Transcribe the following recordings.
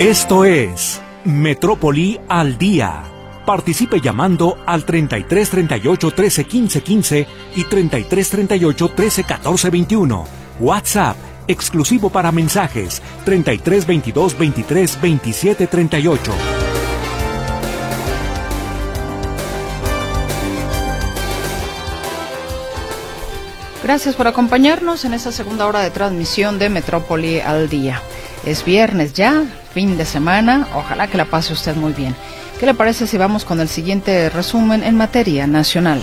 Esto es Metrópoli al Día. Participe llamando al 33 38 13 15 15 y 33 38 13 14 21. WhatsApp exclusivo para mensajes 33 22 23 27 38. Gracias por acompañarnos en esta segunda hora de transmisión de Metrópoli al Día. Es viernes ya, fin de semana, ojalá que la pase usted muy bien. ¿Qué le parece si vamos con el siguiente resumen en materia nacional?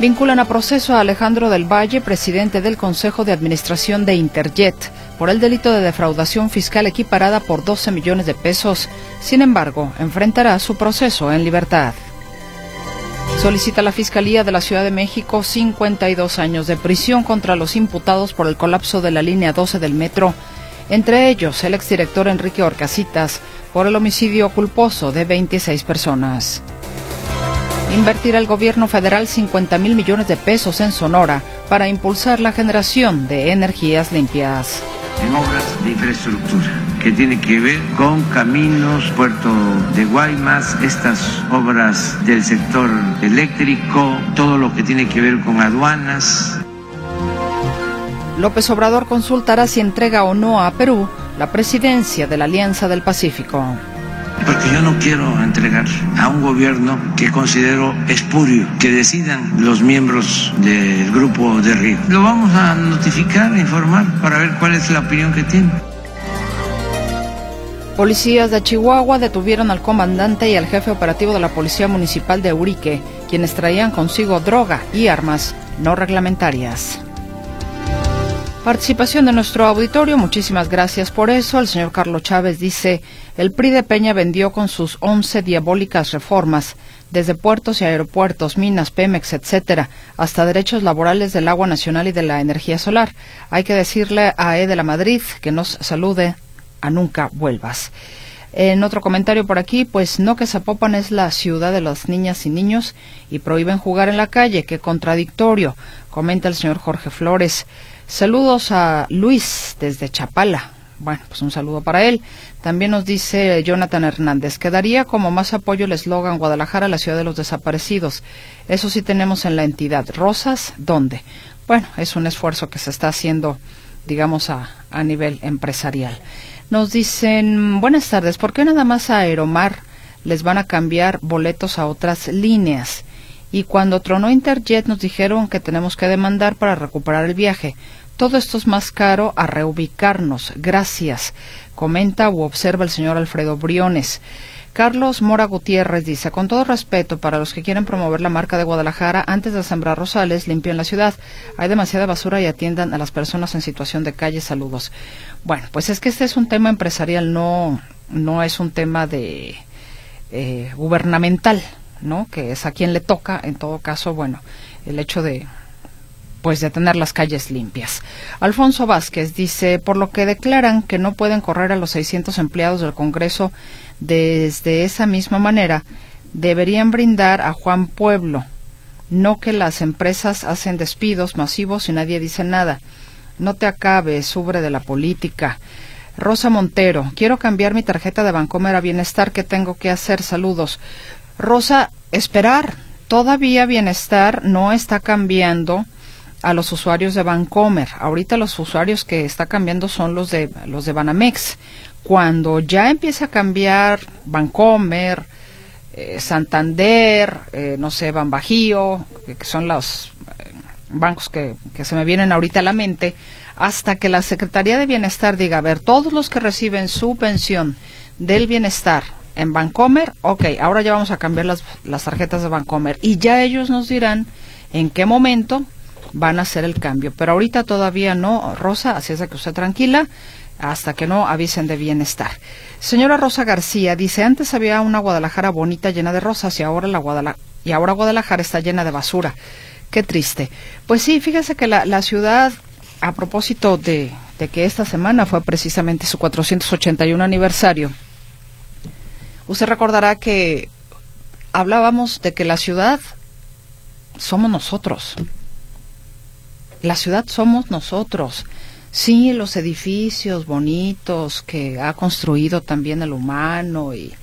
Vinculan a proceso a Alejandro del Valle, presidente del Consejo de Administración de Interjet, por el delito de defraudación fiscal equiparada por 12 millones de pesos. Sin embargo, enfrentará su proceso en libertad. Solicita la Fiscalía de la Ciudad de México 52 años de prisión contra los imputados por el colapso de la línea 12 del metro, entre ellos el exdirector Enrique Orcasitas, por el homicidio culposo de 26 personas. Invertirá el gobierno federal 50 mil millones de pesos en Sonora para impulsar la generación de energías limpias. En obras de infraestructura que tiene que ver con caminos, puerto de Guaymas, estas obras del sector eléctrico, todo lo que tiene que ver con aduanas. López Obrador consultará si entrega o no a Perú la presidencia de la Alianza del Pacífico. Porque yo no quiero entregar a un gobierno que considero espurio, que decidan los miembros del grupo de Río. Lo vamos a notificar, informar, para ver cuál es la opinión que tiene. Policías de Chihuahua detuvieron al comandante y al jefe operativo de la Policía Municipal de Urique, quienes traían consigo droga y armas no reglamentarias. Participación de nuestro auditorio, muchísimas gracias por eso. El señor Carlos Chávez dice, el PRI de Peña vendió con sus 11 diabólicas reformas, desde puertos y aeropuertos, minas, Pemex, etcétera, hasta derechos laborales del agua nacional y de la energía solar. Hay que decirle a E de la Madrid que nos salude a nunca vuelvas. En otro comentario por aquí, pues no que Zapopan es la ciudad de las niñas y niños y prohíben jugar en la calle, qué contradictorio, comenta el señor Jorge Flores. Saludos a Luis desde Chapala. Bueno, pues un saludo para él. También nos dice Jonathan Hernández, quedaría como más apoyo el eslogan Guadalajara, la ciudad de los desaparecidos. Eso sí tenemos en la entidad. Rosas, ¿dónde? Bueno, es un esfuerzo que se está haciendo, digamos, a, a nivel empresarial. Nos dicen, buenas tardes, ¿por qué nada más a Aeromar les van a cambiar boletos a otras líneas? Y cuando tronó Interjet nos dijeron que tenemos que demandar para recuperar el viaje. Todo esto es más caro a reubicarnos. Gracias. Comenta u observa el señor Alfredo Briones. Carlos Mora Gutiérrez dice, con todo respeto para los que quieren promover la marca de Guadalajara, antes de sembrar rosales, limpien la ciudad. Hay demasiada basura y atiendan a las personas en situación de calle. Saludos. Bueno, pues es que este es un tema empresarial, no, no es un tema de eh, gubernamental, ¿no? Que es a quien le toca, en todo caso, bueno, el hecho de pues de tener las calles limpias. Alfonso Vázquez dice, por lo que declaran que no pueden correr a los 600 empleados del Congreso desde esa misma manera, deberían brindar a Juan Pueblo, no que las empresas hacen despidos masivos y nadie dice nada. No te acabes, sobre de la política. Rosa Montero, quiero cambiar mi tarjeta de Bancomer a Bienestar. ¿Qué tengo que hacer? Saludos. Rosa, esperar. Todavía Bienestar no está cambiando a los usuarios de Bancomer. Ahorita los usuarios que está cambiando son los de los de Banamex. Cuando ya empieza a cambiar Bancomer, eh, Santander, eh, no sé, Banbajío, que son los eh, bancos que, que se me vienen ahorita a la mente, hasta que la Secretaría de Bienestar diga, a ver, todos los que reciben su pensión del bienestar en Bancomer, ok, ahora ya vamos a cambiar las, las tarjetas de Bancomer y ya ellos nos dirán en qué momento van a hacer el cambio. Pero ahorita todavía no, Rosa, así es de que usted tranquila hasta que no avisen de bienestar. Señora Rosa García dice, antes había una Guadalajara bonita llena de rosas y ahora la Guadalajara, y ahora Guadalajara está llena de basura. Qué triste. Pues sí, fíjese que la, la ciudad, a propósito de, de que esta semana fue precisamente su 481 aniversario, usted recordará que hablábamos de que la ciudad somos nosotros. La ciudad somos nosotros. Sí, los edificios bonitos que ha construido también el humano y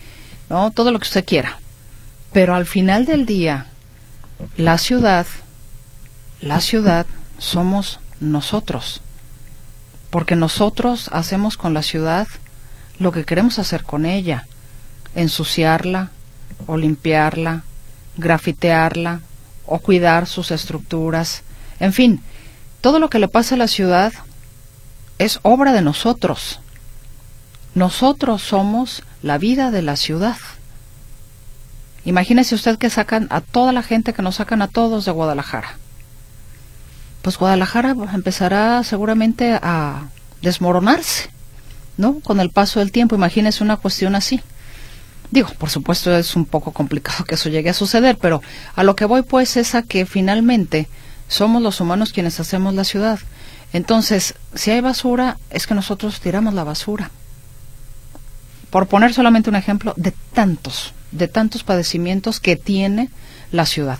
no todo lo que usted quiera. Pero al final del día, la ciudad, la ciudad somos nosotros. Porque nosotros hacemos con la ciudad lo que queremos hacer con ella. Ensuciarla o limpiarla, grafitearla o cuidar sus estructuras. En fin, todo lo que le pasa a la ciudad es obra de nosotros. Nosotros somos la vida de la ciudad. Imagínese usted que sacan a toda la gente que nos sacan a todos de Guadalajara. Pues Guadalajara empezará seguramente a desmoronarse, ¿no? Con el paso del tiempo, imagínese una cuestión así. Digo, por supuesto es un poco complicado que eso llegue a suceder, pero a lo que voy pues es a que finalmente somos los humanos quienes hacemos la ciudad. Entonces, si hay basura, es que nosotros tiramos la basura. Por poner solamente un ejemplo de tantos, de tantos padecimientos que tiene la ciudad.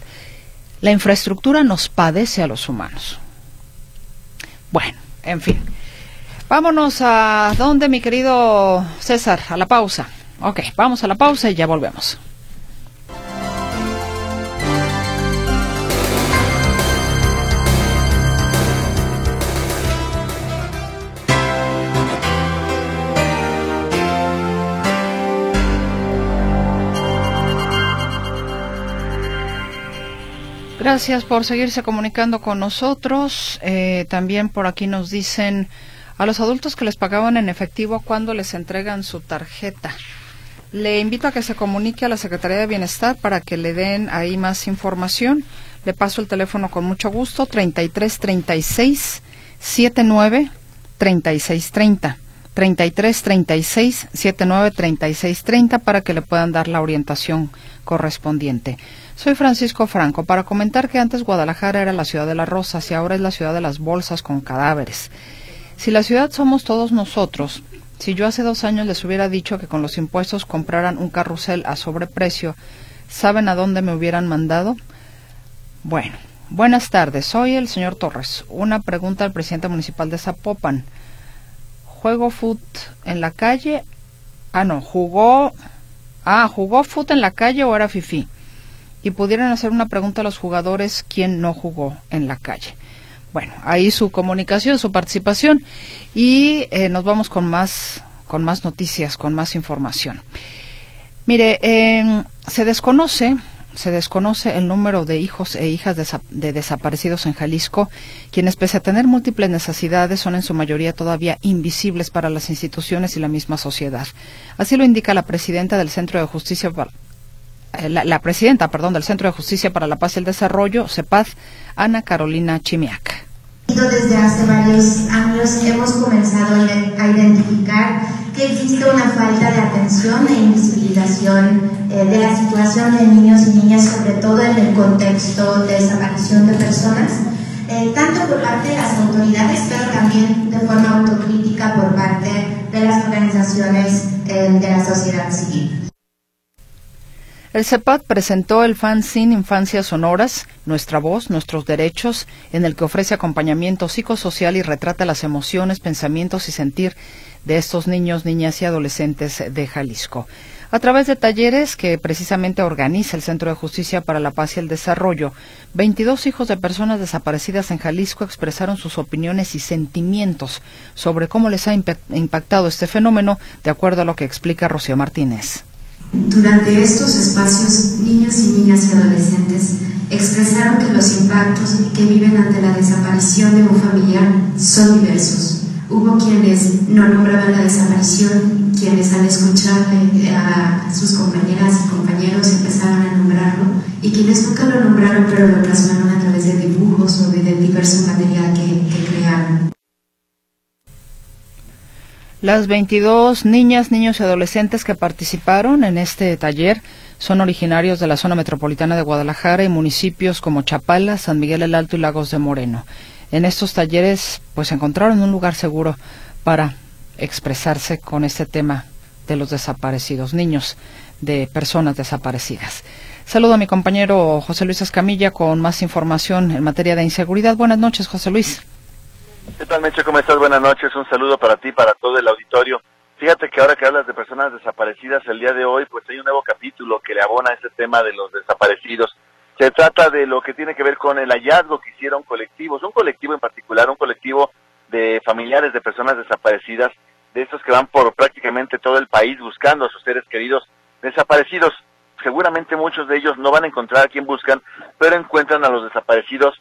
La infraestructura nos padece a los humanos. Bueno, en fin. Vámonos a dónde, mi querido César, a la pausa. Ok, vamos a la pausa y ya volvemos. Gracias por seguirse comunicando con nosotros. Eh, también por aquí nos dicen a los adultos que les pagaban en efectivo cuando les entregan su tarjeta. Le invito a que se comunique a la Secretaría de Bienestar para que le den ahí más información. Le paso el teléfono con mucho gusto, 33 36 79 36 30. 33 36 79 36 30 para que le puedan dar la orientación correspondiente. Soy Francisco Franco para comentar que antes Guadalajara era la ciudad de las rosas y ahora es la ciudad de las bolsas con cadáveres. Si la ciudad somos todos nosotros, si yo hace dos años les hubiera dicho que con los impuestos compraran un carrusel a sobreprecio, ¿saben a dónde me hubieran mandado? Bueno, buenas tardes. Soy el señor Torres. Una pregunta al presidente municipal de Zapopan. ¿Juego foot en la calle? Ah, no, jugó. Ah, ¿jugó foot en la calle o era fifí? y pudieran hacer una pregunta a los jugadores quién no jugó en la calle. Bueno, ahí su comunicación, su participación y eh, nos vamos con más, con más noticias, con más información. Mire, em, se desconoce se desconoce el número de hijos e hijas de, desaparecidos en Jalisco, quienes pese a tener múltiples necesidades son en su mayoría todavía invisibles para las instituciones y la misma sociedad. Así lo indica la presidenta del Centro de Justicia eh, la, presidenta, perdón, del Centro de Justicia para la Paz y el Desarrollo, CEPAZ, Ana Carolina Chimiak. Desde hace varios años hemos comenzado a identificar que existe una falta de atención e invisibilización eh, de la situación de niños y niñas, sobre todo en el contexto de desaparición de personas, eh, tanto por parte de las autoridades, pero también de forma autocrítica por parte de las organizaciones de la sociedad civil. El CEPAD presentó el fanzine Infancias Sonoras, Nuestra Voz, Nuestros Derechos, en el que ofrece acompañamiento psicosocial y retrata las emociones, pensamientos y sentir de estos niños, niñas y adolescentes de Jalisco. A través de talleres que precisamente organiza el Centro de Justicia para la Paz y el Desarrollo, 22 hijos de personas desaparecidas en Jalisco expresaron sus opiniones y sentimientos sobre cómo les ha impactado este fenómeno, de acuerdo a lo que explica Rocío Martínez. Durante estos espacios, niños y niñas y adolescentes expresaron que los impactos que viven ante la desaparición de un familiar son diversos. Hubo quienes no nombraban la desaparición, quienes al escuchar a sus compañeras y compañeros empezaron a nombrarlo, y quienes nunca lo nombraron pero lo plasmaron a través de dibujos o de, diverso material que, que crearon. Las 22 niñas, niños y adolescentes que participaron en este taller son originarios de la zona metropolitana de Guadalajara y municipios como Chapala, San Miguel el Alto y Lagos de Moreno. En estos talleres pues encontraron un lugar seguro para expresarse con este tema de los desaparecidos, niños de personas desaparecidas. Saludo a mi compañero José Luis Escamilla con más información en materia de inseguridad. Buenas noches, José Luis. ¿Qué tal, Meche? ¿Cómo estás? Buenas noches. Un saludo para ti, para todo el auditorio. Fíjate que ahora que hablas de personas desaparecidas, el día de hoy, pues hay un nuevo capítulo que le abona a este tema de los desaparecidos. Se trata de lo que tiene que ver con el hallazgo que hicieron colectivos, un colectivo en particular, un colectivo de familiares de personas desaparecidas, de estos que van por prácticamente todo el país buscando a sus seres queridos desaparecidos. Seguramente muchos de ellos no van a encontrar a quien buscan, pero encuentran a los desaparecidos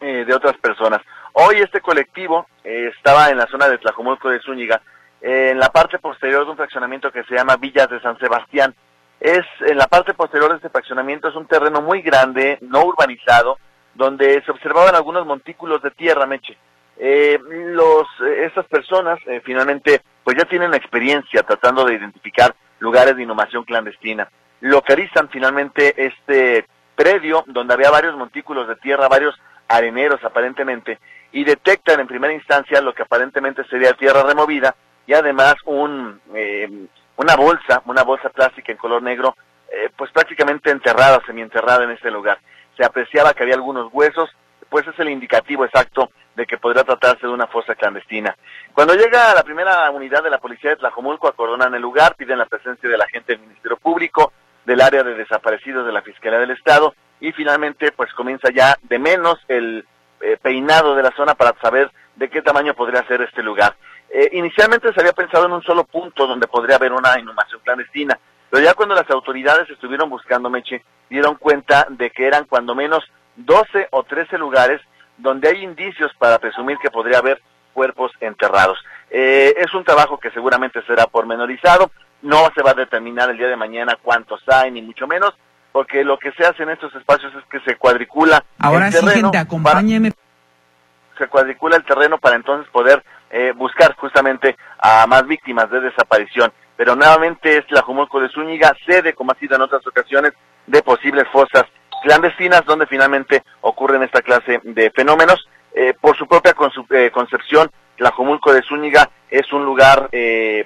eh, de otras personas. Hoy este colectivo eh, estaba en la zona de Tlajomulco de Zúñiga, eh, en la parte posterior de un fraccionamiento que se llama Villas de San Sebastián. Es en la parte posterior de este fraccionamiento es un terreno muy grande, no urbanizado, donde se observaban algunos montículos de tierra, Meche. Eh, los estas personas finalmente pues ya tienen experiencia tratando de identificar lugares de inhumación clandestina. Localizan finalmente este predio donde había varios montículos de tierra, varios areneros aparentemente, y detectan en primera instancia lo que aparentemente sería tierra removida y además un, eh, una bolsa, una bolsa plástica en color negro, eh, pues prácticamente enterrada, semienterrada en este lugar. Se apreciaba que había algunos huesos, pues es el indicativo exacto de que podría tratarse de una fosa clandestina. Cuando llega la primera unidad de la policía de Tlajomulco, acordonan el lugar, piden la presencia del agente del Ministerio Público, del área de desaparecidos de la Fiscalía del Estado, y finalmente pues comienza ya de menos el eh, peinado de la zona para saber de qué tamaño podría ser este lugar. Eh, inicialmente se había pensado en un solo punto donde podría haber una inhumación clandestina, pero ya cuando las autoridades estuvieron buscando Meche, dieron cuenta de que eran cuando menos 12 o 13 lugares donde hay indicios para presumir que podría haber cuerpos enterrados. Eh, es un trabajo que seguramente será pormenorizado, no se va a determinar el día de mañana cuántos hay, ni mucho menos, porque lo que se hace en estos espacios es que se cuadricula Ahora el terreno. Gente, acompáñeme. se cuadricula el terreno para entonces poder eh, buscar justamente a más víctimas de desaparición. Pero nuevamente es la Jumulco de Zúñiga, sede, como ha sido en otras ocasiones, de posibles fosas clandestinas donde finalmente ocurren esta clase de fenómenos. Eh, por su propia eh, concepción, la Jumulco de Zúñiga es un lugar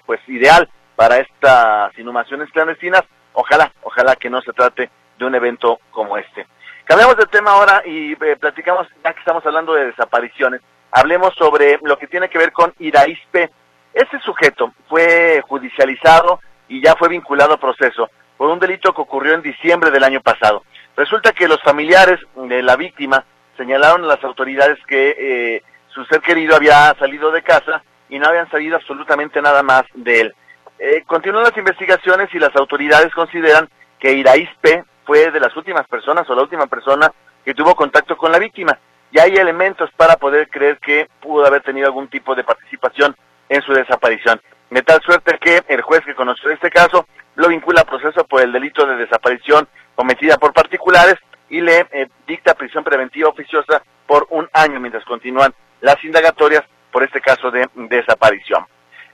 pues ideal para estas inhumaciones clandestinas. Ojalá, ojalá que no se trate de un evento como este. Cambiamos de tema ahora y eh, platicamos, ya que estamos hablando de desapariciones, hablemos sobre lo que tiene que ver con Iraíspe. Ese sujeto fue judicializado y ya fue vinculado a proceso por un delito que ocurrió en diciembre del año pasado. Resulta que los familiares de la víctima señalaron a las autoridades que eh, su ser querido había salido de casa y no habían sabido absolutamente nada más de él. Eh, continúan las investigaciones y las autoridades consideran que Iraíspe fue de las últimas personas o la última persona que tuvo contacto con la víctima. Y hay elementos para poder creer que pudo haber tenido algún tipo de participación en su desaparición. De tal suerte que el juez que conoció este caso lo vincula a proceso por el delito de desaparición cometida por particulares y le eh, dicta prisión preventiva oficiosa por un año mientras continúan las indagatorias por este caso de desaparición.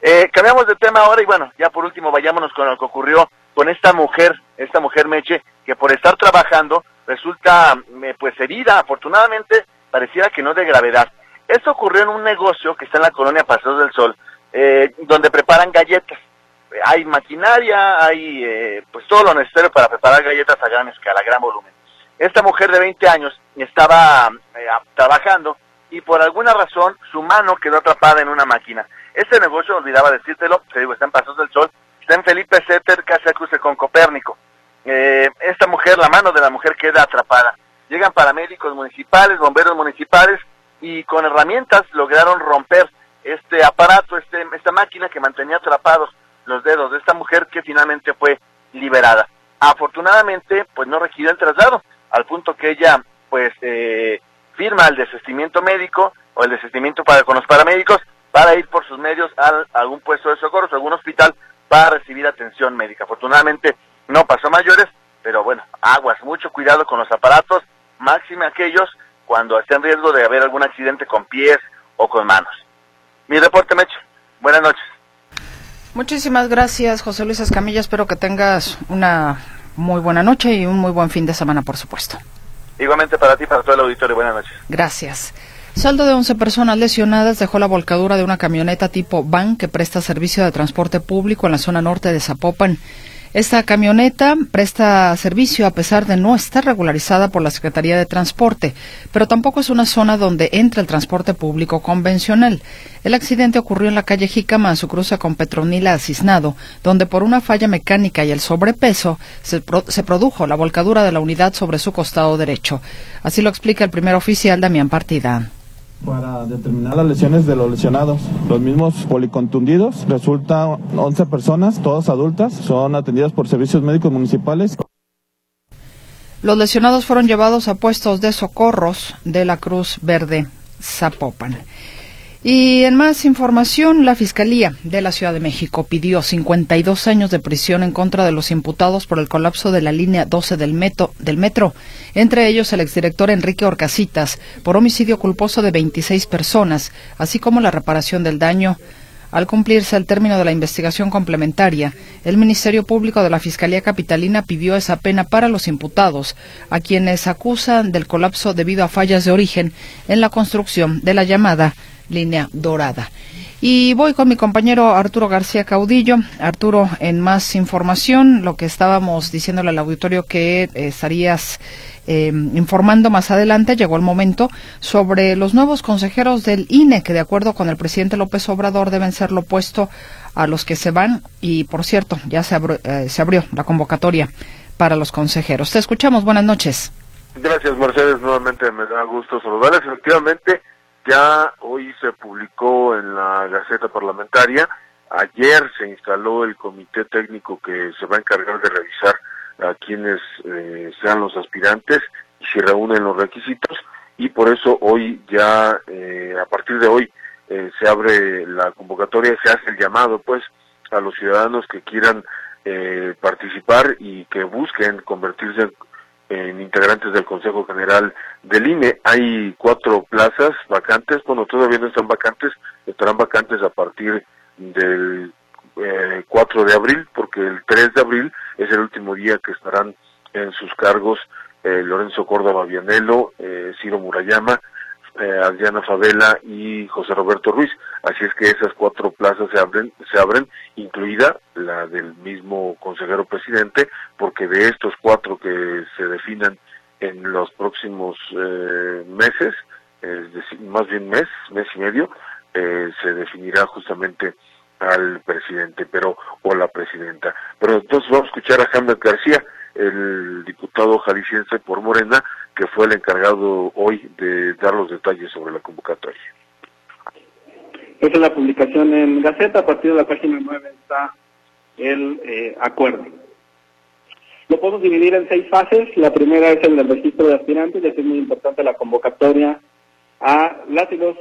Eh, cambiamos de tema ahora y bueno, ya por último vayámonos con lo que ocurrió con esta mujer, esta mujer Meche, que por estar trabajando resulta eh, pues herida, afortunadamente pareciera que no de gravedad. Esto ocurrió en un negocio que está en la colonia Paseos del Sol, eh, donde preparan galletas. Hay maquinaria, hay eh, pues todo lo necesario para preparar galletas a gran escala, a gran volumen. Esta mujer de 20 años estaba trabajando y por alguna razón su mano quedó atrapada en una máquina. Este negocio, olvidaba decírtelo, te digo, está en Pasos del Sol, en Felipe Setter, casi cruce con Copérnico. Eh, esta mujer, la mano de la mujer queda atrapada. Llegan paramédicos municipales, bomberos municipales y con herramientas lograron romper este aparato, este, esta máquina que mantenía atrapados los dedos de esta mujer que finalmente fue liberada. Afortunadamente, pues no requirió el traslado, al punto que ella, pues, eh, firma el desistimiento médico o el desistimiento para, con los paramédicos para ir por sus medios a algún puesto de socorro, a algún hospital para recibir atención médica. Afortunadamente no pasó mayores, pero bueno, aguas, mucho cuidado con los aparatos, máxime aquellos cuando esté en riesgo de haber algún accidente con pies o con manos. Mi reporte, Meche. Buenas noches. Muchísimas gracias, José Luis Escamilla. Espero que tengas una muy buena noche y un muy buen fin de semana, por supuesto. Igualmente para ti, para todo el auditorio. Buenas noches. Gracias. Saldo de 11 personas lesionadas dejó la volcadura de una camioneta tipo van que presta servicio de transporte público en la zona norte de Zapopan. Esta camioneta presta servicio a pesar de no estar regularizada por la Secretaría de Transporte, pero tampoco es una zona donde entra el transporte público convencional. El accidente ocurrió en la calle Jicama, en su cruce con Petronila Acisnado, donde por una falla mecánica y el sobrepeso se, se produjo la volcadura de la unidad sobre su costado derecho. Así lo explica el primer oficial Damián Partida para determinar las lesiones de los lesionados. Los mismos policontundidos resultan 11 personas, todas adultas, son atendidas por servicios médicos municipales. Los lesionados fueron llevados a puestos de socorros de la Cruz Verde Zapopan. Y en más información, la Fiscalía de la Ciudad de México pidió 52 años de prisión en contra de los imputados por el colapso de la línea 12 del, metro, del metro, entre ellos el exdirector Enrique Orcasitas, por homicidio culposo de 26 personas, así como la reparación del daño. Al cumplirse el término de la investigación complementaria, el Ministerio Público de la Fiscalía Capitalina pidió esa pena para los imputados, a quienes acusan del colapso debido a fallas de origen en la construcción de la llamada línea dorada. Y voy con mi compañero Arturo García Caudillo. Arturo, en más información, lo que estábamos diciéndole al auditorio que eh, estarías eh, informando más adelante, llegó el momento, sobre los nuevos consejeros del INE, que de acuerdo con el presidente López Obrador deben ser lo opuesto a los que se van. Y por cierto, ya se, eh, se abrió la convocatoria para los consejeros. Te escuchamos. Buenas noches. Gracias, Mercedes. Nuevamente me da gusto saludarles. Efectivamente, ya hoy se publicó en la Gaceta Parlamentaria, ayer se instaló el comité técnico que se va a encargar de revisar a quienes eh, sean los aspirantes y si reúnen los requisitos. Y por eso hoy ya, eh, a partir de hoy, eh, se abre la convocatoria, se hace el llamado pues a los ciudadanos que quieran participar y que busquen convertirse en integrantes del Consejo General del INE. Hay cuatro plazas vacantes, bueno, todavía no están vacantes, estarán vacantes a partir del eh, 4 de abril, porque el 3 de abril es el último día que estarán en sus cargos eh, Lorenzo Córdoba Vianelo, eh, Ciro Murayama, eh, Adriana Favela y José Roberto Ruiz. Así es que esas cuatro plazas se abren, se abren, incluida la del mismo consejero presidente, porque de estos cuatro que se definan en los próximos eh, meses, es decir, más bien mes, mes y medio, eh, se definirá justamente al presidente, pero o la presidenta. Pero entonces vamos a escuchar a Hamlet García, el diputado jalisciense por Morena, que fue el encargado hoy de dar los detalles sobre la convocatoria. Esa es la publicación en Gaceta, a partir de la página 9 está el eh, acuerdo. Lo podemos dividir en seis fases. La primera es el del registro de aspirantes, ya que es muy importante la convocatoria a las y los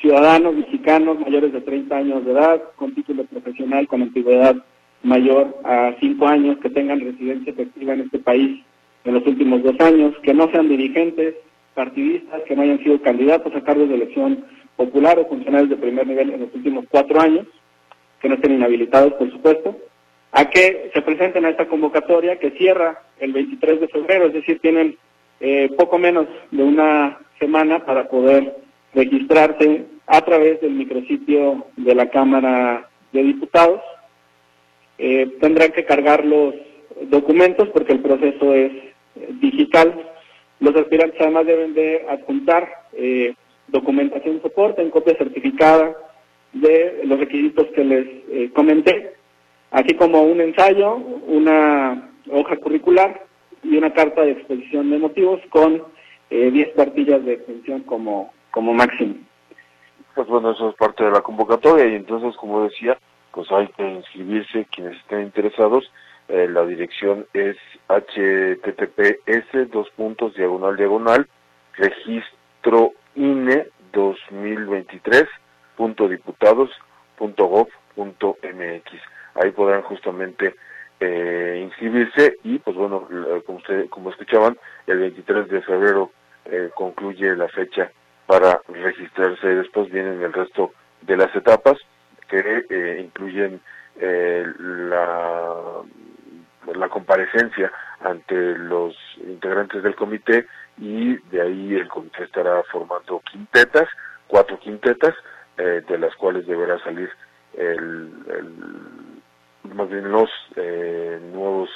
ciudadanos mexicanos mayores de 30 años de edad, con título profesional, con antigüedad mayor a 5 años, que tengan residencia efectiva en este país en los últimos dos años, que no sean dirigentes, partidistas, que no hayan sido candidatos a cargos de elección popular o funcionarios de primer nivel en los últimos cuatro años, que no estén inhabilitados, por supuesto, a que se presenten a esta convocatoria que cierra el 23 de febrero, es decir, tienen eh, poco menos de una semana para poder registrarse a través del micrositio de la Cámara de Diputados. Eh, tendrán que cargar los documentos porque el proceso es eh, digital. Los aspirantes además deben de adjuntar eh, documentación soporte en copia certificada de los requisitos que les eh, comenté, así como un ensayo, una hoja curricular y una carta de exposición de motivos con 10 cuartillas de extensión como, como máximo. Pues bueno, eso es parte de la convocatoria y entonces, como decía, pues hay que inscribirse quienes estén interesados eh, la dirección es https dos puntos diagonal diagonal registro INE 2023 punto diputados punto gov punto mx ahí podrán justamente eh, inscribirse y pues bueno como usted como escuchaban el 23 de febrero eh, concluye la fecha para registrarse. Después vienen el resto de las etapas que eh, incluyen la la comparecencia ante los integrantes del comité y de ahí el comité estará formando quintetas, cuatro quintetas, eh, de las cuales deberá salir el, más bien los eh, nuevos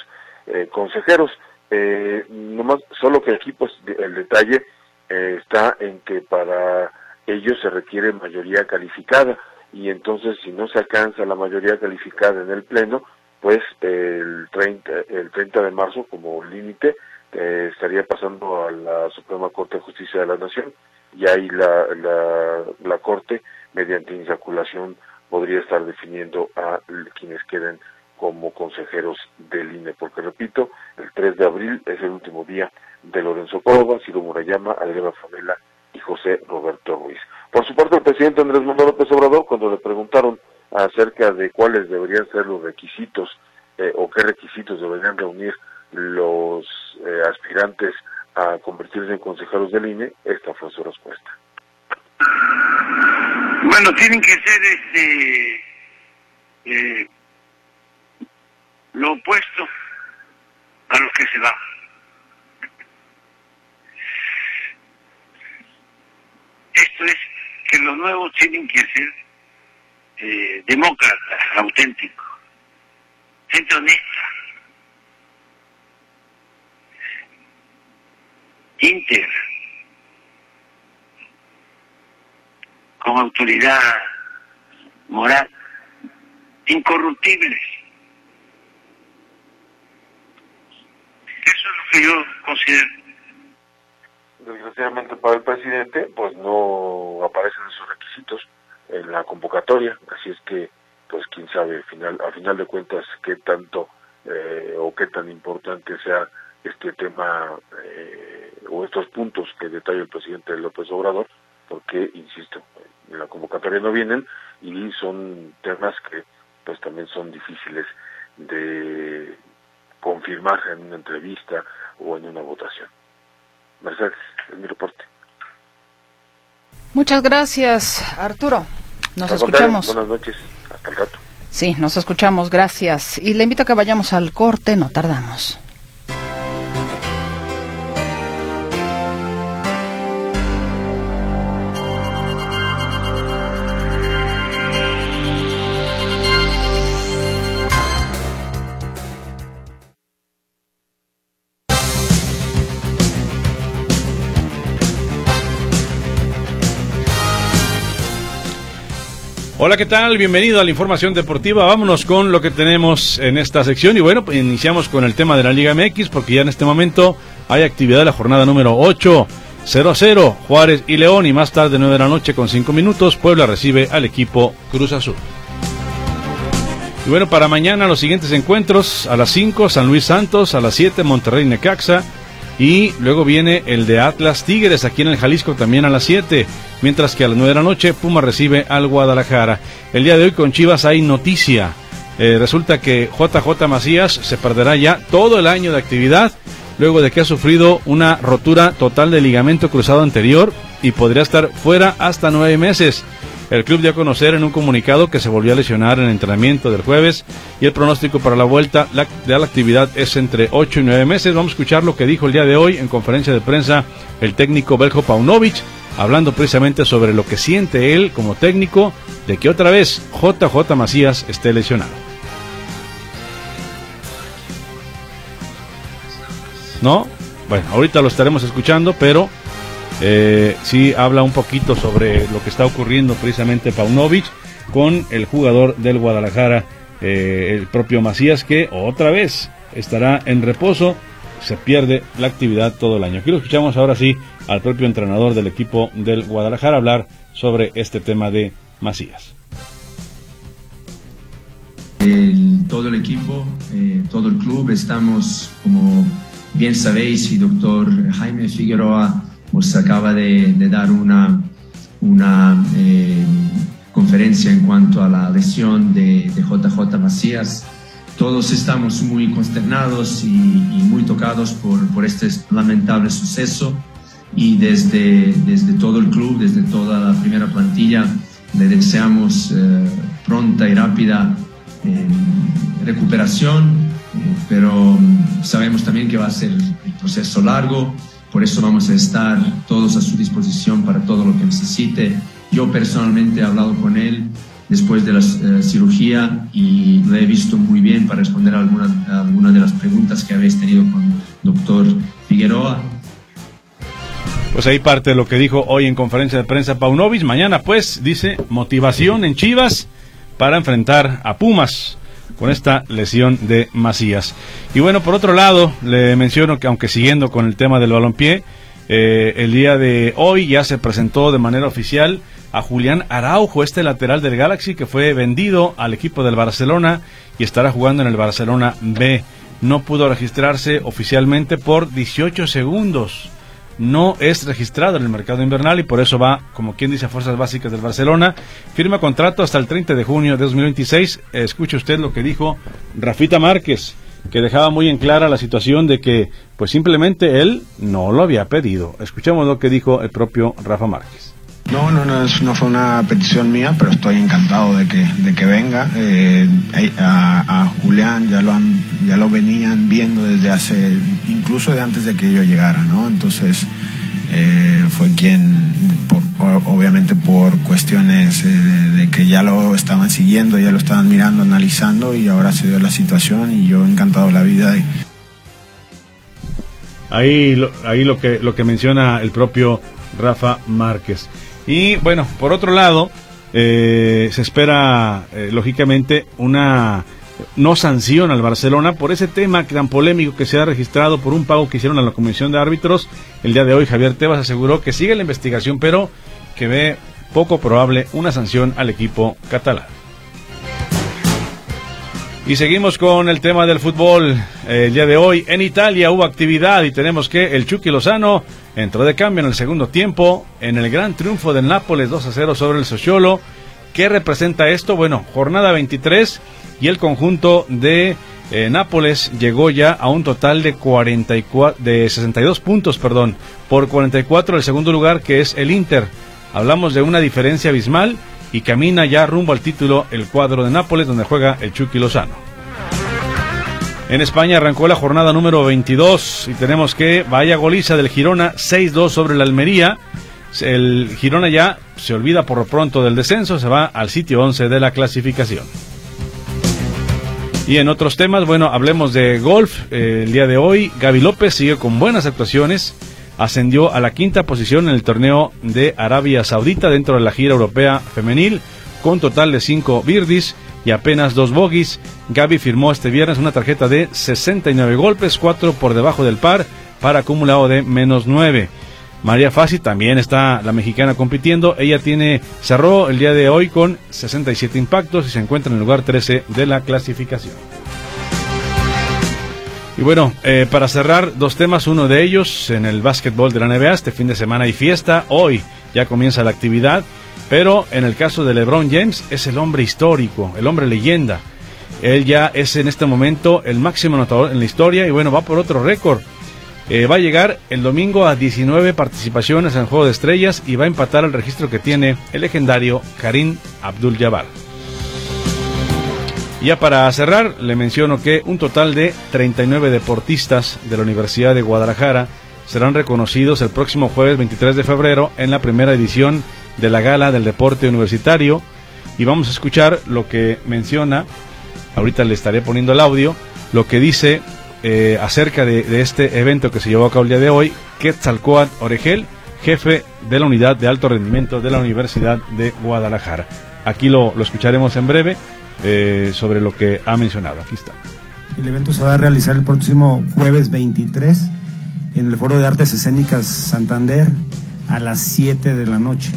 consejeros. Eh, nomás, solo que aquí pues el detalle eh, está en que para ellos se requiere mayoría calificada y entonces si no se alcanza la mayoría calificada en el pleno, pues el 30, el 30 de marzo como límite eh, estaría pasando a la Suprema Corte de Justicia de la Nación y ahí la, la, Corte mediante insaculación podría estar definiendo a quienes queden como consejeros del INE, porque repito, el 3 de abril es el último día de Lorenzo Córdoba, Ciro Murayama, Adriana Famela y José Roberto Ruiz. Por su parte, el presidente Andrés Manuel López Obrador, cuando le preguntaron acerca de cuáles deberían ser los requisitos eh, o qué requisitos deberían reunir los eh, aspirantes a convertirse en consejeros del INE, esta fue su respuesta. Bueno, tienen que ser este eh, lo opuesto a lo que se va. Esto es que los nuevos tienen que ser eh, demócratas, auténticos, gente honesta, íntegra, con autoridad moral, incorruptibles. Eso es lo que yo considero. Desgraciadamente para el presidente, pues no aparecen esos requisitos en la convocatoria, así es que, pues quién sabe, al final, a final de cuentas, qué tanto eh, o qué tan importante sea este tema eh, o estos puntos que detalla el presidente López Obrador, porque, insisto, en la convocatoria no vienen y son temas que pues también son difíciles de confirmar en una entrevista o en una votación. Mercedes, es mi reporte. Muchas gracias, Arturo. Nos escuchamos. Buenas noches, hasta el rato. Sí, nos escuchamos, gracias. Y le invito a que vayamos al corte, no tardamos. Hola, ¿qué tal? Bienvenido a la información deportiva. Vámonos con lo que tenemos en esta sección. Y bueno, pues iniciamos con el tema de la Liga MX, porque ya en este momento hay actividad de la jornada número 8. 0 a 0, Juárez y León. Y más tarde, 9 de la noche, con 5 minutos, Puebla recibe al equipo Cruz Azul. Y bueno, para mañana los siguientes encuentros: a las 5, San Luis Santos, a las 7, Monterrey Necaxa. Y luego viene el de Atlas Tigres aquí en el Jalisco también a las 7 mientras que a las 9 de la noche Puma recibe al Guadalajara. El día de hoy con Chivas hay noticia. Eh, resulta que JJ Macías se perderá ya todo el año de actividad luego de que ha sufrido una rotura total del ligamento cruzado anterior y podría estar fuera hasta nueve meses. El club dio a conocer en un comunicado que se volvió a lesionar en el entrenamiento del jueves y el pronóstico para la vuelta de la actividad es entre 8 y 9 meses. Vamos a escuchar lo que dijo el día de hoy en conferencia de prensa el técnico Beljo Paunovic hablando precisamente sobre lo que siente él como técnico de que otra vez JJ Macías esté lesionado. ¿No? Bueno, ahorita lo estaremos escuchando, pero eh, sí habla un poquito sobre lo que está ocurriendo precisamente Paunovic con el jugador del Guadalajara, eh, el propio Macías, que otra vez estará en reposo se pierde la actividad todo el año. Aquí lo escuchamos ahora sí al propio entrenador del equipo del Guadalajara hablar sobre este tema de Macías. todo el equipo, eh, todo el club, estamos, como bien sabéis, y doctor Jaime Figueroa nos acaba de, dar una, una eh, conferencia en cuanto a la lesión de, de JJ Macías. Todos estamos muy consternados y, muy tocados por, por, este lamentable suceso. Y desde, desde todo el club, desde toda la primera plantilla, le deseamos eh, pronta y rápida eh, recuperación, pero sabemos también que va a ser el proceso largo, por eso vamos a estar todos a su disposición para todo lo que necesite. Yo personalmente he hablado con él después de la eh, cirugía y lo he visto muy bien para responder a algunas alguna de las preguntas que habéis tenido con doctor Figueroa. Pues ahí parte de lo que dijo hoy en conferencia de prensa Paunovis. Mañana, pues, dice motivación en Chivas para enfrentar a Pumas con esta lesión de Macías. Y bueno, por otro lado, le menciono que aunque siguiendo con el tema del balompié, eh, el día de hoy ya se presentó de manera oficial a Julián Araujo, este lateral del Galaxy que fue vendido al equipo del Barcelona y estará jugando en el Barcelona B. No pudo registrarse oficialmente por 18 segundos. No es registrado en el mercado invernal y por eso va, como quien dice, a Fuerzas Básicas del Barcelona. Firma contrato hasta el 30 de junio de 2026. Escuche usted lo que dijo Rafita Márquez que dejaba muy en clara la situación de que pues simplemente él no lo había pedido. Escuchemos lo que dijo el propio Rafa Márquez. No, no, no, es, no fue una petición mía, pero estoy encantado de que, de que venga. Eh, a, Julián ya lo, han, ya lo venían viendo desde hace, incluso de antes de que yo llegara, ¿no? Entonces eh, fue quien, obviamente por cuestiones eh, de, que ya lo estaban siguiendo, ya lo estaban mirando, analizando y ahora se dio la situación y yo encantado de la vida. Ahí, lo, ahí lo que lo que menciona el propio Rafa Márquez. Y bueno, por otro lado, eh, se espera, eh, lógicamente, una no sanción al Barcelona por ese tema tan polémico que se ha registrado por un pago que hicieron a la Comisión de Árbitros. El día de hoy Javier Tebas aseguró que sigue la investigación, pero que ve poco probable una sanción al equipo catalán. Y seguimos con el tema del fútbol. El día de hoy en Italia hubo actividad y tenemos que el Chucky Lozano entró de cambio en el segundo tiempo en el gran triunfo del Nápoles 2 a 0 sobre el Sociolo. ¿Qué representa esto? Bueno, jornada 23 y el conjunto de eh, Nápoles llegó ya a un total de 44 de 62 puntos, perdón, por 44 el segundo lugar que es el Inter. Hablamos de una diferencia abismal y camina ya rumbo al título el cuadro de Nápoles donde juega el Chucky Lozano. En España arrancó la jornada número 22 y tenemos que vaya goliza del Girona 6-2 sobre la Almería. El Girona ya se olvida por lo pronto del descenso, se va al sitio 11 de la clasificación. Y en otros temas, bueno, hablemos de golf. el día de hoy, Gaby López sigue con buenas actuaciones ascendió a la quinta posición en el torneo de Arabia Saudita dentro de la gira europea femenil, con total de cinco birdies y apenas dos bogies. Gaby firmó este viernes una tarjeta de 69 golpes, cuatro por debajo del par, para acumulado de menos 9. María Fassi también está la mexicana compitiendo. Ella tiene cerró el día de hoy con 67 impactos y se encuentra en el lugar 13 de la clasificación. Y bueno, eh, para cerrar, dos temas. Uno de ellos en el básquetbol de la NBA. Este fin de semana hay fiesta. Hoy ya comienza la actividad. Pero en el caso de LeBron James, es el hombre histórico, el hombre leyenda. Él ya es en este momento el máximo anotador en la historia. Y bueno, va por otro récord. Eh, va a llegar el domingo a 19 participaciones en Juego de Estrellas y va a empatar el registro que tiene el legendario Karim Abdul-Jabbar. Ya para cerrar, le menciono que un total de 39 deportistas de la Universidad de Guadalajara serán reconocidos el próximo jueves 23 de febrero en la primera edición de la Gala del Deporte Universitario. Y vamos a escuchar lo que menciona, ahorita le estaré poniendo el audio, lo que dice eh, acerca de, este evento que se llevó a cabo el día de hoy, Quetzalcoatl Oregel, jefe de la unidad de alto rendimiento de la Universidad de Guadalajara. Aquí lo, lo escucharemos en breve eh, sobre lo que ha mencionado. Aquí está. El evento se va a realizar el próximo jueves 23 en el Foro de Artes Escénicas Santander a las 7 de la noche.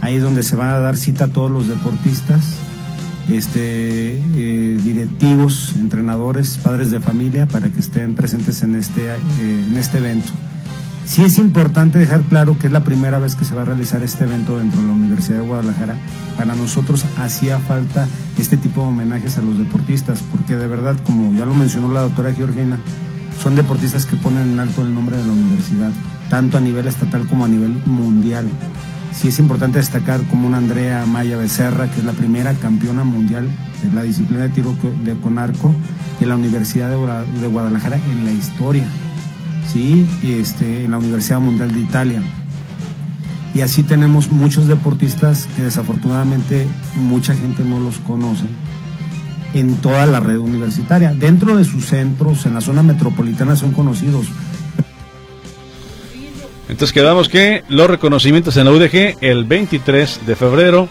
Ahí es donde se van a dar cita a todos los deportistas, este, eh, directivos, entrenadores, padres de familia, para que estén presentes en este, eh, en este evento. Sí es importante dejar claro que es la primera vez que se va a realizar este evento dentro de la Universidad de Guadalajara. Para nosotros hacía falta este tipo de homenajes a los deportistas, porque de verdad, como ya lo mencionó la doctora Georgina, son deportistas que ponen en alto el nombre de la universidad, tanto a nivel estatal como a nivel mundial. Sí es importante destacar como una Andrea Maya Becerra, que es la primera campeona mundial de la disciplina de tiro de con arco de la Universidad de Guadalajara en la historia. ¿Sí? Este, en la Universidad Mundial de Italia. Y así tenemos muchos deportistas que desafortunadamente mucha gente no los conoce en toda la red universitaria. Dentro de sus centros, en la zona metropolitana, son conocidos. Entonces quedamos que los reconocimientos en la UDG el 23 de febrero,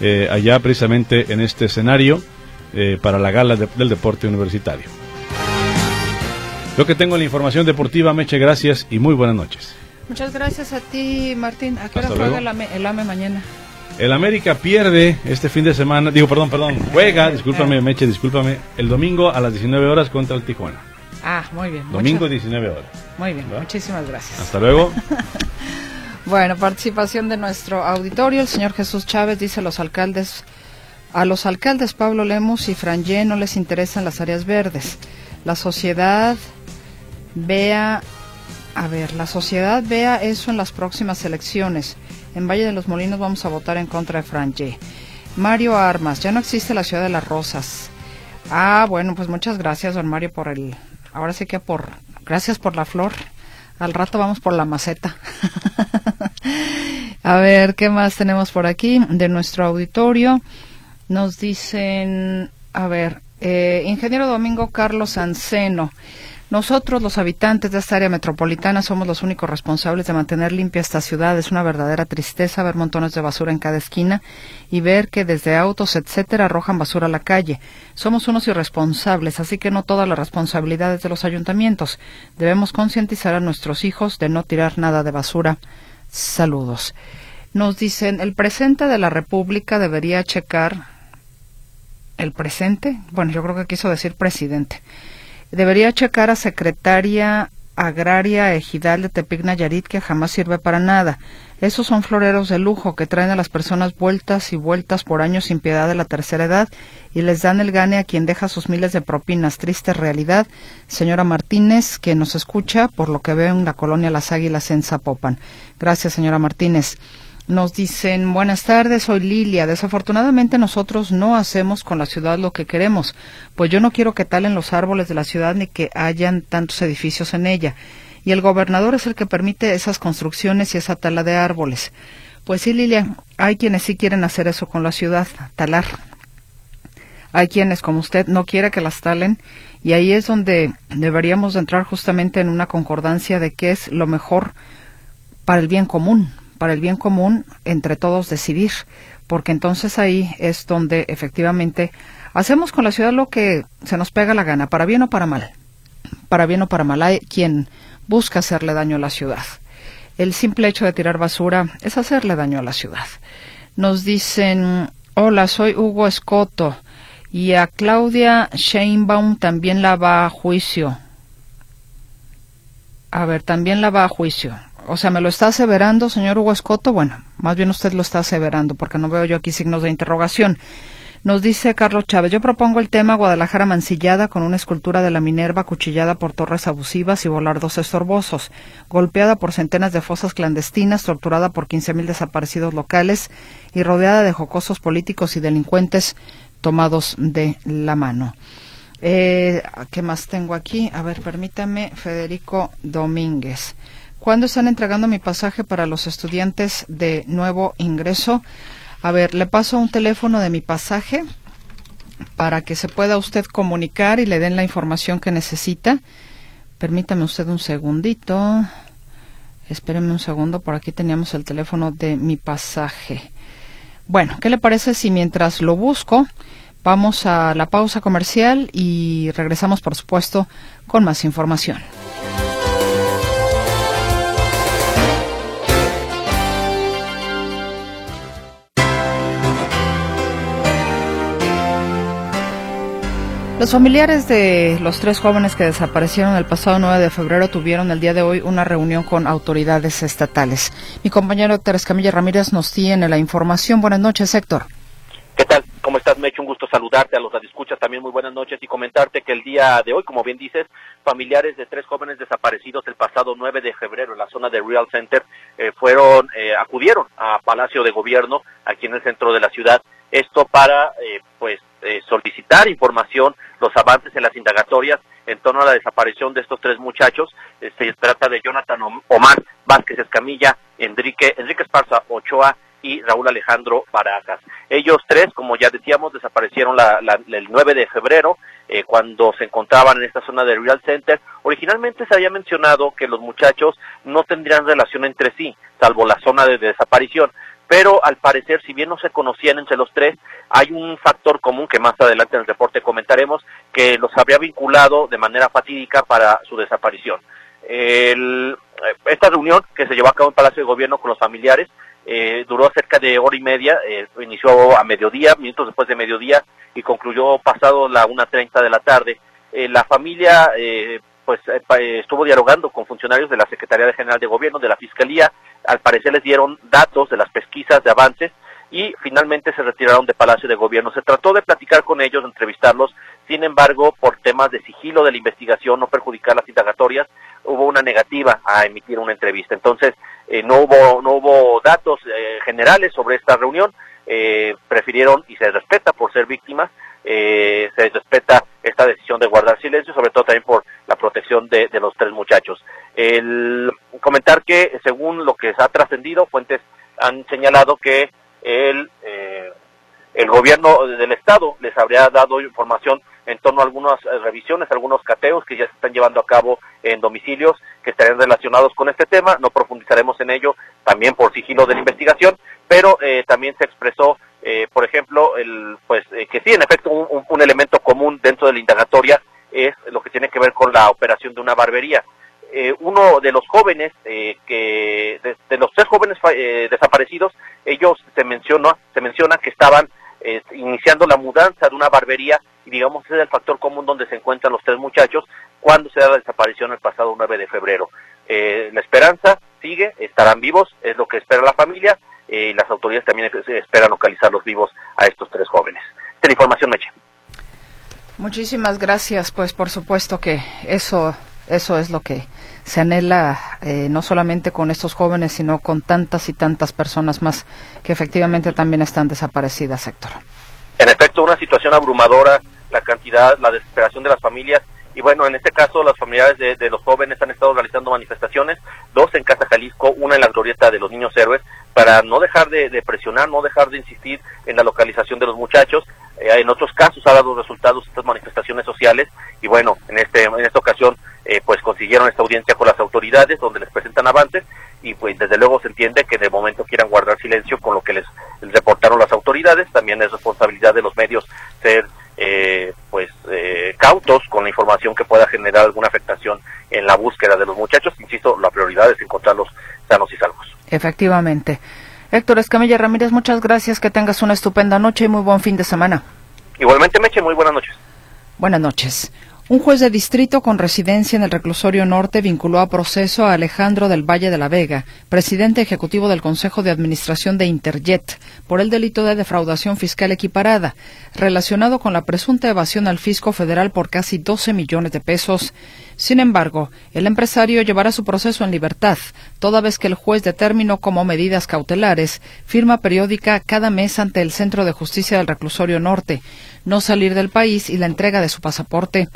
eh, allá precisamente en este escenario, eh, para la gala del deporte universitario. Lo que tengo en la información deportiva, Meche, gracias y muy buenas noches. Muchas gracias a ti, Martín. ¿A qué hora juega el AME, el AME mañana? El América pierde este fin de semana, digo, perdón, perdón, juega, discúlpame, Meche, discúlpame, el domingo a las 19 horas contra el Tijuana. Ah, muy bien. Domingo 19 horas. Muy bien, muchísimas gracias. Hasta luego. bueno, participación de nuestro auditorio. El señor Jesús Chávez dice los alcaldes, a los alcaldes Pablo Lemus y Frangé no les interesan las áreas verdes. La sociedad vea, a ver, la sociedad vea eso en las próximas elecciones. En Valle de los Molinos vamos a votar en contra de Frangé. Mario Armas, ya no existe la ciudad de las Rosas. Ah, bueno, pues muchas gracias, don Mario, por el. Ahora sí que por. Gracias por la flor. Al rato vamos por la maceta. a ver, ¿qué más tenemos por aquí de nuestro auditorio? Nos dicen, a ver, eh, ingeniero Domingo Carlos Anceno. Nosotros, los habitantes de esta área metropolitana, somos los únicos responsables de mantener limpia esta ciudad. Es una verdadera tristeza ver montones de basura en cada esquina y ver que desde autos, etcétera, arrojan basura a la calle. Somos unos irresponsables, así que no todas las responsabilidades de los ayuntamientos. Debemos concientizar a nuestros hijos de no tirar nada de basura. Saludos. Nos dicen, el presente de la República debería checar el presente. Bueno, yo creo que quiso decir presidente Debería checar a secretaria agraria ejidal de Tepic Nayarit que jamás sirve para nada. Esos son floreros de lujo que traen a las personas vueltas y vueltas por años sin piedad de la tercera edad y les dan el gane a quien deja sus miles de propinas. Triste realidad. Señora Martínez, que nos escucha, por lo que veo en la colonia Las Águilas en Zapopan. Gracias, señora Martínez. Nos dicen, buenas tardes, soy Lilia. Desafortunadamente nosotros no hacemos con la ciudad lo que queremos, pues yo no quiero que talen los árboles de la ciudad ni que hayan tantos edificios en ella. Y el gobernador es el que permite esas construcciones y esa tala de árboles. Pues sí, Lilia, hay quienes sí quieren hacer eso con la ciudad, talar. Hay quienes, como usted, no quiere que las talen y ahí es donde deberíamos entrar justamente en una concordancia de qué es lo mejor para el bien común, para el bien común, entre todos decidir, porque entonces ahí es donde efectivamente hacemos con la ciudad lo que se nos pega la gana, para bien o para mal. Para bien o para mal, hay quien busca hacerle daño a la ciudad. El simple hecho de tirar basura es hacerle daño a la ciudad. Nos dicen, hola, soy Hugo Escoto y a Claudia Sheinbaum también la va a juicio. A ver, también la va a juicio o sea, ¿me lo está aseverando, señor Hugo Escoto? Bueno, más bien usted lo está aseverando, porque no veo yo aquí signos de interrogación. Nos dice Carlos Chávez, yo propongo el tema Guadalajara mancillada con una escultura de la Minerva cuchillada por torres abusivas y volardos estorbosos, golpeada por centenas de fosas clandestinas, torturada por quince mil desaparecidos locales y rodeada de jocosos políticos y delincuentes tomados de la mano. Eh, ¿Qué más tengo aquí? A ver, permítame, Federico Domínguez. ¿Cuándo están entregando mi pasaje para los estudiantes de nuevo ingreso? A ver, le paso un teléfono de mi pasaje para que se pueda usted comunicar y le den la información que necesita. Permítame usted un segundito. Espéreme un segundo, por aquí teníamos el teléfono de mi pasaje. Bueno, ¿qué le parece si mientras lo busco, vamos a la pausa comercial y regresamos, por supuesto, con más información? Los familiares de los tres jóvenes que desaparecieron el pasado 9 de febrero tuvieron el día de hoy una reunión con autoridades estatales. Mi compañero Héctor Escamilla Ramírez nos tiene la información. Buenas noches, Héctor. ¿Qué tal? ¿Cómo estás, Mecho? Un gusto saludarte a los escuchas también muy buenas noches y comentarte que el día de hoy, como bien dices, familiares de tres jóvenes desaparecidos el pasado 9 de febrero en la zona de Real Center eh, fueron, eh, acudieron a Palacio de Gobierno aquí en el centro de la ciudad. Esto para, eh, pues, eh, solicitar información, los avances en las indagatorias en torno a la desaparición de estos tres muchachos. se trata de Jonathan Omar Vázquez Escamilla, Enrique, Enrique Esparza Ochoa y Raúl Alejandro Barajas. Ellos tres, como ya decíamos, desaparecieron el 9 de febrero eh, cuando se encontraban en esta zona de Real Center. Originalmente se había mencionado que los muchachos no tendrían relación entre sí, salvo la zona de desaparición. Pero al parecer, si bien no se conocían entre los tres, hay un factor común que más adelante en el reporte comentaremos, que los habría vinculado de manera fatídica para su desaparición. esta reunión que se llevó a cabo en Palacio de Gobierno con los familiares eh, duró cerca de hora y media, eh, inició a mediodía, minutos después de mediodía y concluyó pasado la 1.30 de la tarde. Eh, la familia pues estuvo dialogando con funcionarios de la Secretaría General de Gobierno, de la Fiscalía, al parecer les dieron datos de las pesquisas de avances y finalmente se retiraron de Palacio de Gobierno. Se trató de platicar con ellos, de entrevistarlos, sin embargo, por temas de sigilo de la investigación, no perjudicar las indagatorias, hubo una negativa a emitir una entrevista. Entonces, eh, no hubo no hubo datos eh, generales sobre esta reunión eh, prefirieron y se respeta por ser víctimas se respeta esta decisión de guardar silencio sobre todo también por la protección de, los tres muchachos el comentar que según lo que se ha trascendido fuentes han señalado que el el gobierno del estado les habría dado información en torno a algunas eh, revisiones, algunos cateos que ya se están llevando a cabo en domicilios que estarían relacionados con este tema. No profundizaremos en ello también por sigilo de la investigación, pero eh, también se expresó, eh, por ejemplo, el, pues que sí, en efecto, un, elemento común dentro de la indagatoria es lo que tiene que ver con la operación de una barbería. Uno de los jóvenes que de, los tres jóvenes desaparecidos ellos se menciona se menciona que estaban iniciando la mudanza de una barbería y digamos ese es el factor común donde se encuentran los tres muchachos cuando se da la desaparición el pasado 9 de febrero. Eh, la esperanza sigue, estarán vivos, es lo que espera la familia eh, y las autoridades también esperan localizar los vivos a estos tres jóvenes. Esta información, Meche. Muchísimas gracias, pues por supuesto que eso, eso es lo que se anhela eh, no solamente con estos jóvenes, sino con tantas y tantas personas más que efectivamente también están desaparecidas, Héctor. En efecto, una situación abrumadora la cantidad, la desesperación de las familias. Y bueno, en este caso, las familiares de, los jóvenes han estado realizando manifestaciones, dos en Casa Jalisco, una en la glorieta de los niños héroes, para no dejar de, presionar, no dejar de insistir en la localización de los muchachos. Eh, en otros casos ha dado resultados estas manifestaciones sociales y bueno, en, este, en esta ocasión eh, pues consiguieron esta audiencia con las autoridades donde les presentan avances y pues desde luego se entiende que de momento quieran guardar silencio con lo que les reportaron las autoridades. También es responsabilidad de los medios ser eh, pues eh, cautos con la información que pueda generar alguna afectación en la búsqueda de los muchachos. Insisto, la prioridad es encontrarlos sanos y salvos. Efectivamente. Héctor Escamilla Ramírez, muchas gracias, que tengas una estupenda noche y muy buen fin de semana. Igualmente, Meche, muy buenas noches. Buenas noches. Un juez de distrito con residencia en el reclusorio norte vinculó a proceso a Alejandro del Valle de la Vega, presidente ejecutivo del Consejo de Administración de Interjet, por el delito de defraudación fiscal equiparada, relacionado con la presunta evasión al fisco federal por casi 12 millones de pesos. Sin embargo, el empresario llevará su proceso en libertad, toda vez que el juez determinó como medidas cautelares firma periódica cada mes ante el Centro de Justicia del Reclusorio Norte, no salir del país y la entrega de su pasaporte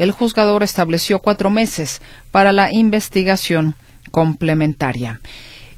el juzgador estableció cuatro meses para la investigación complementaria.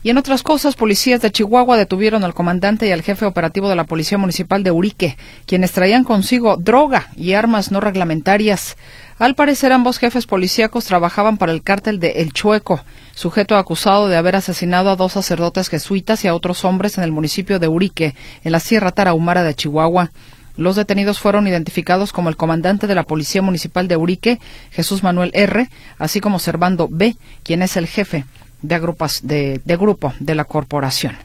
Y en otras cosas, policías de Chihuahua detuvieron al comandante y al jefe operativo de la Policía Municipal de Urique, quienes traían consigo droga y armas no reglamentarias. Al parecer, ambos jefes policíacos trabajaban para el cártel de El Chueco, sujeto acusado de haber asesinado a dos sacerdotes jesuitas y a otros hombres en el municipio de Urique, en la Sierra Tarahumara de Chihuahua. Los detenidos fueron identificados como el comandante de la Policía Municipal de Urique, Jesús Manuel R., así como Servando B., quien es el jefe de, de, grupo de la corporación.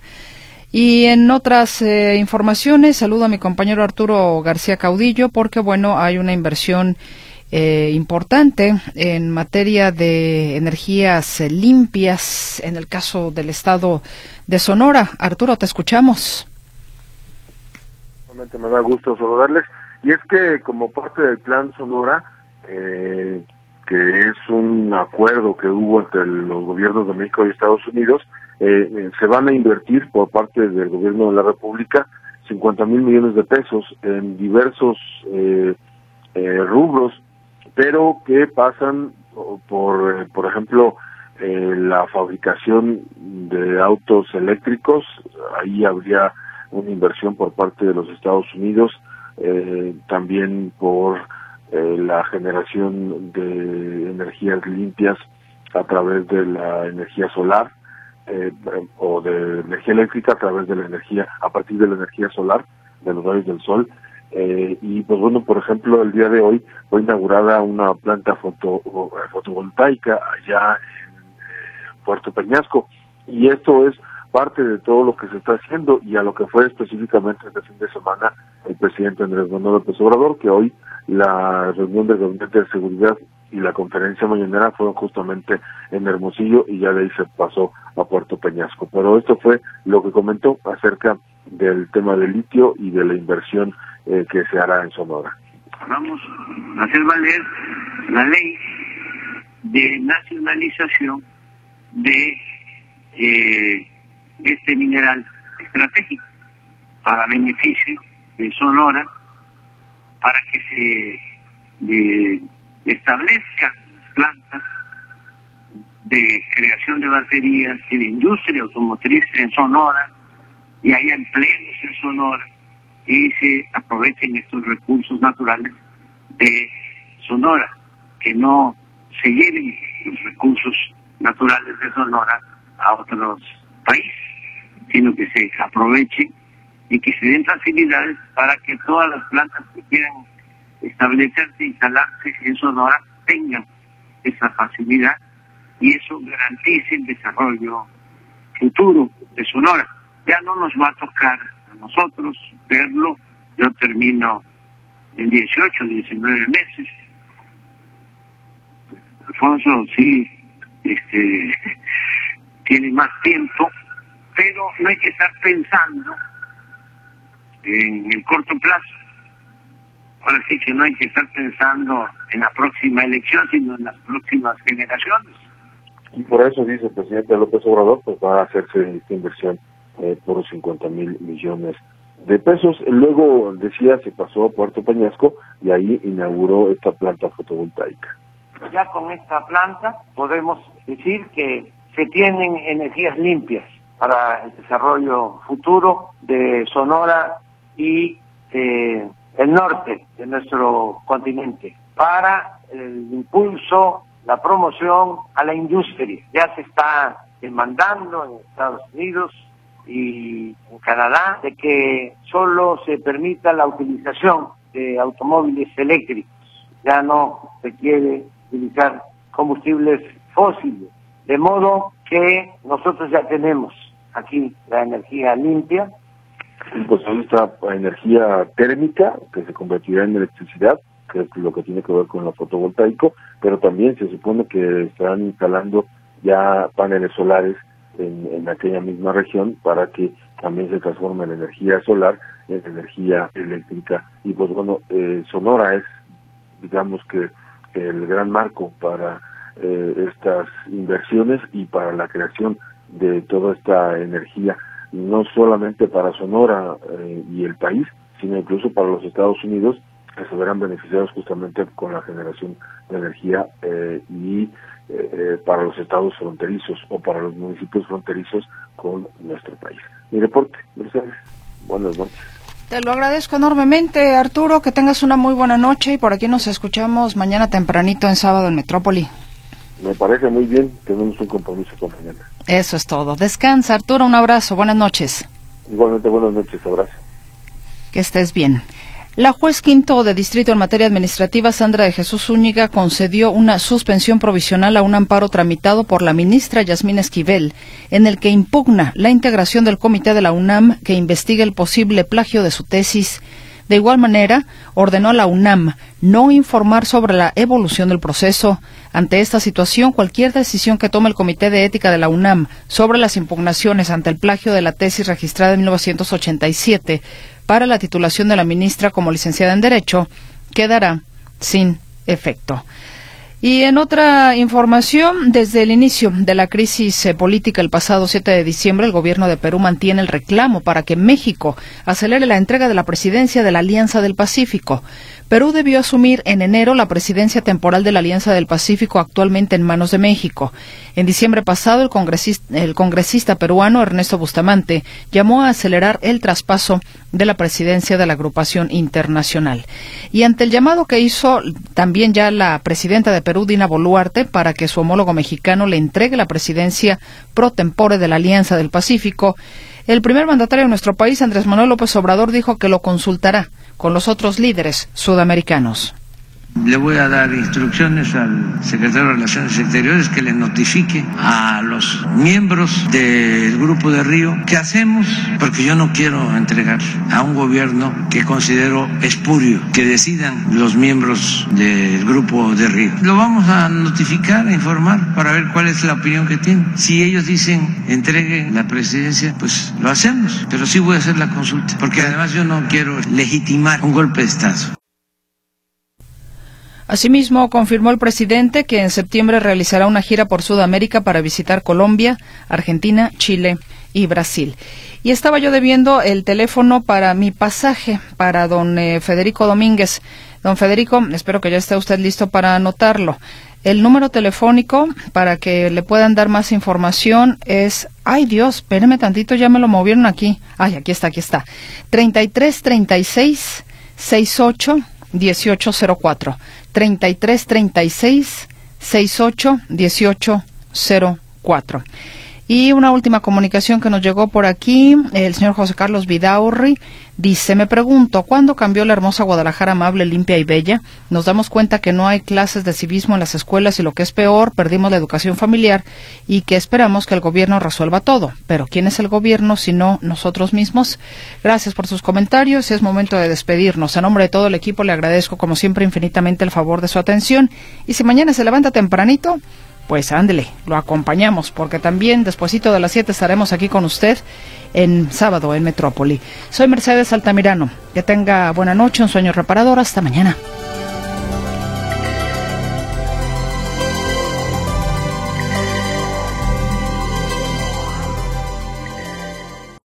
Y en otras eh, informaciones, saludo a mi compañero Arturo García Caudillo, porque bueno, hay una inversión eh, importante en materia de energías limpias en el caso del estado de Sonora. Arturo, te escuchamos me da gusto saludarles. Y es que como parte del Plan Sonora, eh, que es un acuerdo que hubo entre los gobiernos de México y Estados Unidos, eh, eh, se van a invertir por parte del gobierno de la República 50 mil millones de pesos en diversos rubros, pero que pasan por, por ejemplo, la fabricación de autos eléctricos, ahí habría una inversión por parte de los Estados Unidos, eh, también por eh, la generación de energías limpias a través de la energía solar eh, o de energía eléctrica a través de la energía, a partir de la energía solar, de los rayos del sol. Eh, y pues bueno, por ejemplo, el día de hoy fue inaugurada una planta foto, fotovoltaica allá en Puerto Peñasco y esto es parte de todo lo que se está haciendo y a lo que fue específicamente este fin de semana el presidente Andrés Manuel López Obrador, que hoy la reunión del Gabinete de Seguridad y la conferencia mañanera fueron justamente en Hermosillo y ya de ahí se pasó a Puerto Peñasco. Pero esto fue lo que comentó acerca del tema del litio y de la inversión eh, que se hará en Sonora. Vamos a hacer valer la ley de nacionalización de eh, este mineral estratégico para beneficio de Sonora, para que se establezcan plantas de creación de baterías y de industria automotriz en Sonora y haya empleos en Sonora y se aprovechen estos recursos naturales de Sonora, que no se lleven los recursos naturales de Sonora a otros países, sino que se aprovechen y que se den facilidades para que todas las plantas que quieran establecerse, instalarse en Sonora, tengan esa facilidad y eso garantice el desarrollo futuro de Sonora. Ya no nos va a tocar a nosotros verlo, yo termino en 18, 19 meses. Alfonso sí este, tiene más tiempo, pero no hay que estar pensando en el corto plazo. Ahora sí que no hay que estar pensando en la próxima elección, sino en las próximas generaciones. Y por eso dice el presidente López Obrador, pues va a hacerse esta inversión eh, por 50 mil millones de pesos. Luego, decía, se pasó a Puerto Peñasco y ahí inauguró esta planta fotovoltaica. Ya con esta planta podemos decir que se tienen energías limpias para el desarrollo futuro de Sonora y eh, el norte de nuestro continente, para el impulso, la promoción a la industria. Ya se está demandando en Estados Unidos y en Canadá de que solo se permita la utilización de automóviles eléctricos. Ya no se quiere utilizar combustibles fósiles. De modo que nosotros ya tenemos aquí la energía limpia, pues ahí está energía térmica que se convertirá en electricidad, que es lo que tiene que ver con lo fotovoltaico, pero también se supone que estarán instalando ya paneles solares en, en aquella misma región para que también se transforme la energía solar en energía eléctrica. Y pues bueno, eh, Sonora es, digamos que, el gran marco para eh, estas inversiones y para la creación de toda esta energía no solamente para Sonora eh, y el país, sino incluso para los Estados Unidos, que se verán beneficiados justamente con la generación de energía eh, y eh, para los estados fronterizos o para los municipios fronterizos con nuestro país. Mi reporte, Mercedes. Buenas noches. Te lo agradezco enormemente, Arturo. Que tengas una muy buena noche y por aquí nos escuchamos mañana tempranito en sábado en Metrópoli. Me parece muy bien, tenemos un compromiso con mañana. Eso es todo. Descansa, Arturo, un abrazo, buenas noches. Igualmente, buenas noches, abrazo. Que estés bien. La juez quinto de distrito en materia administrativa, Sandra de Jesús Zúñiga, concedió una suspensión provisional a un amparo tramitado por la ministra Yasmín Esquivel, en el que impugna la integración del comité de la UNAM que investiga el posible plagio de su tesis de igual manera, ordenó a la UNAM no informar sobre la evolución del proceso. Ante esta situación, cualquier decisión que tome el Comité de Ética de la UNAM sobre las impugnaciones ante el plagio de la tesis registrada en 1987 para la titulación de la ministra como licenciada en Derecho quedará sin efecto. Y en otra información, desde el inicio de la crisis eh, política el pasado 7 de diciembre, el gobierno de Perú mantiene el reclamo para que México acelere la entrega de la presidencia de la Alianza del Pacífico. Perú debió asumir en enero la presidencia temporal de la Alianza del Pacífico actualmente en manos de México. En diciembre pasado, el congresista, el congresista peruano Ernesto Bustamante llamó a acelerar el traspaso de la presidencia de la agrupación internacional. Y ante el llamado que hizo también ya la presidenta de Perú, Dina Boluarte, para que su homólogo mexicano le entregue la presidencia pro tempore de la Alianza del Pacífico, el primer mandatario de nuestro país, Andrés Manuel López Obrador, dijo que lo consultará con los otros líderes sudamericanos. Le voy a dar instrucciones al secretario de Relaciones Exteriores que le notifique a los miembros del Grupo de Río qué hacemos, porque yo no quiero entregar a un gobierno que considero espurio, que decidan los miembros del Grupo de Río. Lo vamos a notificar, a informar, para ver cuál es la opinión que tienen. Si ellos dicen entregue la presidencia, pues lo hacemos, pero sí voy a hacer la consulta, porque además yo no quiero legitimar un golpe de Estado. Asimismo, confirmó el presidente que en septiembre realizará una gira por Sudamérica para visitar Colombia, Argentina, Chile y Brasil. Y estaba yo debiendo el teléfono para mi pasaje para don eh, Federico Domínguez. Don Federico, espero que ya esté usted listo para anotarlo. El número telefónico para que le puedan dar más información es, ay Dios, espéreme tantito, ya me lo movieron aquí. Ay, aquí está, aquí está. 33 36 68 1804. 33 36 68 1804. Y una última comunicación que nos llegó por aquí, el señor José Carlos Vidaurri dice, me pregunto, ¿cuándo cambió la hermosa Guadalajara amable, limpia y bella? Nos damos cuenta que no hay clases de civismo en las escuelas y lo que es peor, perdimos la educación familiar y que esperamos que el gobierno resuelva todo. Pero ¿quién es el gobierno si no nosotros mismos? Gracias por sus comentarios es momento de despedirnos. A nombre de todo el equipo le agradezco como siempre infinitamente el favor de su atención y si mañana se levanta tempranito, pues ándele, lo acompañamos, porque también despuesito de las 7 estaremos aquí con usted en sábado en Metrópoli. Soy Mercedes Altamirano. Que tenga buena noche, un sueño reparador. Hasta mañana.